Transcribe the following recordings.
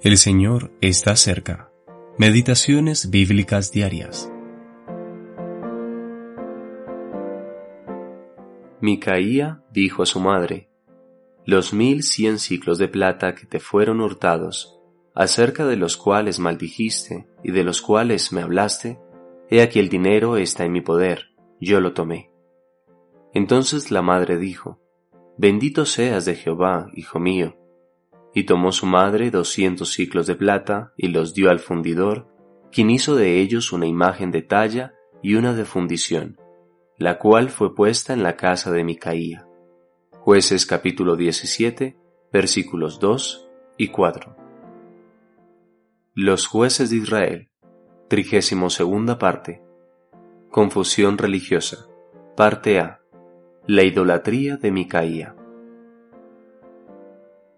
El Señor está cerca. Meditaciones bíblicas diarias. Micaía dijo a su madre, Los mil cien ciclos de plata que te fueron hurtados, acerca de los cuales maldijiste y de los cuales me hablaste, he aquí el dinero está en mi poder, yo lo tomé. Entonces la madre dijo, Bendito seas de Jehová, hijo mío, y tomó su madre doscientos ciclos de plata y los dio al fundidor, quien hizo de ellos una imagen de talla y una de fundición, la cual fue puesta en la casa de Micaía. Jueces capítulo 17, versículos 2 y 4. Los jueces de Israel, trigésimo segunda parte. Confusión religiosa, parte A. La idolatría de Micaía.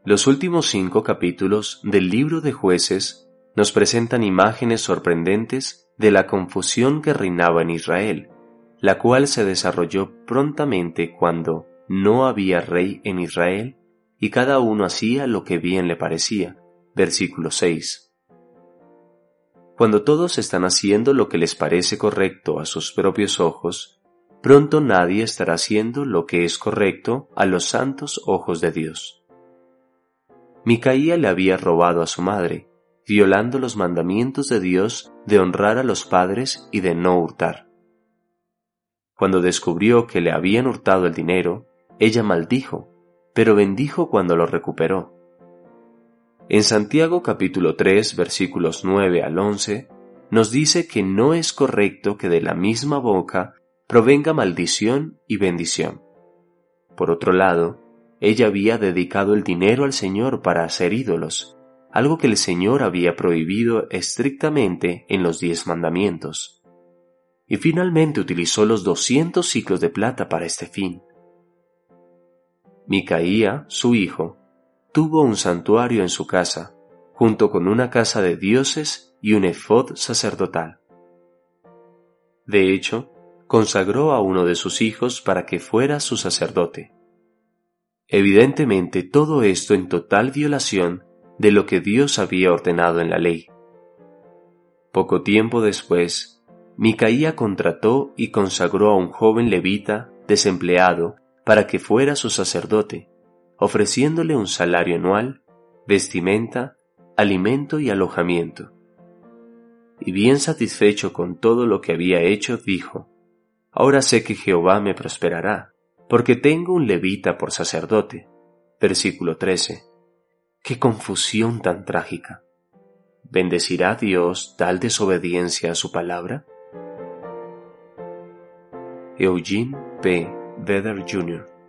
Los últimos cinco capítulos del libro de jueces nos presentan imágenes sorprendentes de la confusión que reinaba en Israel, la cual se desarrolló prontamente cuando no había rey en Israel y cada uno hacía lo que bien le parecía. Versículo 6. Cuando todos están haciendo lo que les parece correcto a sus propios ojos, pronto nadie estará haciendo lo que es correcto a los santos ojos de Dios. Micaía le había robado a su madre, violando los mandamientos de Dios de honrar a los padres y de no hurtar. Cuando descubrió que le habían hurtado el dinero, ella maldijo, pero bendijo cuando lo recuperó. En Santiago capítulo 3 versículos 9 al 11 nos dice que no es correcto que de la misma boca provenga maldición y bendición. Por otro lado, ella había dedicado el dinero al Señor para hacer ídolos, algo que el Señor había prohibido estrictamente en los diez mandamientos. Y finalmente utilizó los doscientos ciclos de plata para este fin. Micaía, su hijo, tuvo un santuario en su casa, junto con una casa de dioses y un efod sacerdotal. De hecho, consagró a uno de sus hijos para que fuera su sacerdote. Evidentemente todo esto en total violación de lo que Dios había ordenado en la ley. Poco tiempo después, Micaía contrató y consagró a un joven levita desempleado para que fuera su sacerdote, ofreciéndole un salario anual, vestimenta, alimento y alojamiento. Y bien satisfecho con todo lo que había hecho, dijo, Ahora sé que Jehová me prosperará, porque tengo un levita por sacerdote. Versículo 13. Qué confusión tan trágica. ¿Bendecirá Dios tal desobediencia a su palabra? Eugene P. Vedder Jr.